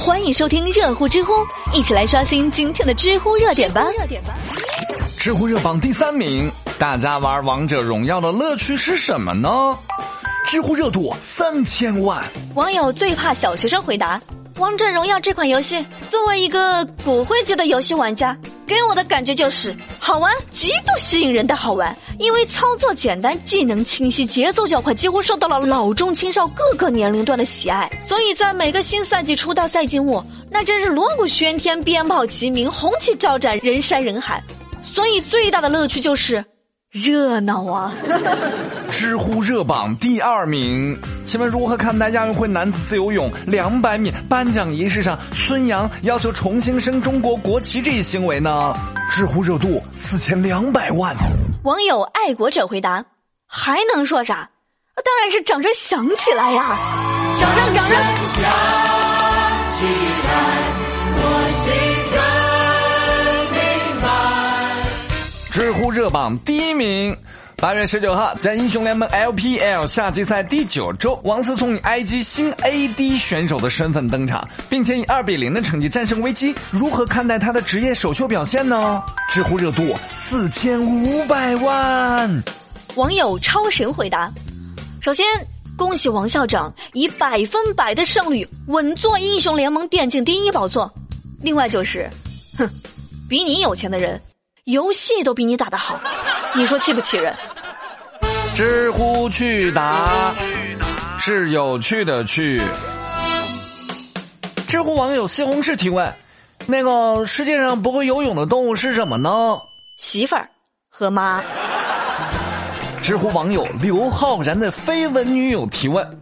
欢迎收听热乎知乎，一起来刷新今天的知乎热点吧。热点吧知乎热榜第三名，大家玩王者荣耀的乐趣是什么呢？知乎热度三千万。网友最怕小学生回答：王者荣耀这款游戏，作为一个骨灰级的游戏玩家，给我的感觉就是好玩，极度吸引人的好玩。因为操作简单，技能清晰，节奏较快，几乎受到了老中青少各个年龄段的喜爱。所以在每个新赛季初到赛季末，那真是锣鼓喧天，鞭炮齐鸣，红旗招展，人山人海。所以最大的乐趣就是热闹啊！知乎热榜第二名，请问如何看待亚运会男子自由泳两百米颁奖仪式上孙杨要求重新升中国国旗这一行为呢？知乎热度四千两百万。网友爱国者回答：“还能说啥？当然是掌声响起来呀！掌声，掌声！”知乎热榜第一名，八月十九号，在英雄联盟 LPL 夏季赛第九周，王思聪以 IG 新 AD 选手的身份登场，并且以二比零的成绩战胜危机。如何看待他的职业首秀表现呢？知乎热度四千五百万。网友超神回答：首先，恭喜王校长以百分百的胜率稳坐英雄联盟电竞第一宝座。另外就是，哼，比你有钱的人。游戏都比你打得好，你说气不气人？知乎趣答是有趣的趣。知乎网友西红柿提问：那个世界上不会游泳的动物是什么呢？媳妇儿和妈。知乎网友刘浩然的绯闻女友提问：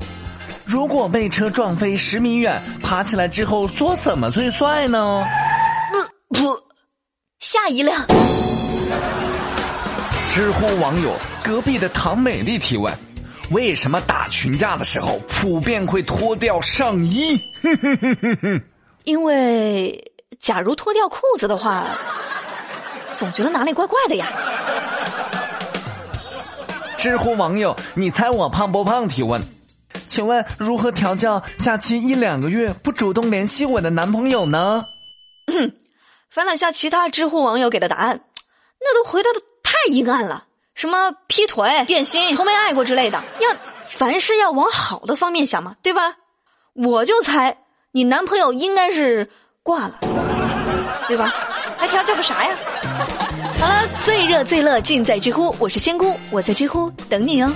如果被车撞飞十米远，爬起来之后说什么最帅呢？不。下一辆。知乎网友隔壁的唐美丽提问：为什么打群架的时候普遍会脱掉上衣？因为假如脱掉裤子的话，总觉得哪里怪怪的呀。知乎网友你猜我胖不胖提问：请问如何调教假期一两个月不主动联系我的男朋友呢？翻了下其他知乎网友给的答案，那都回答的太阴暗了，什么劈腿、变心、从没爱过之类的。要凡事要往好的方面想嘛，对吧？我就猜你男朋友应该是挂了，对吧？还调教个啥呀？好了，最热最乐尽在知乎，我是仙姑，我在知乎等你哦。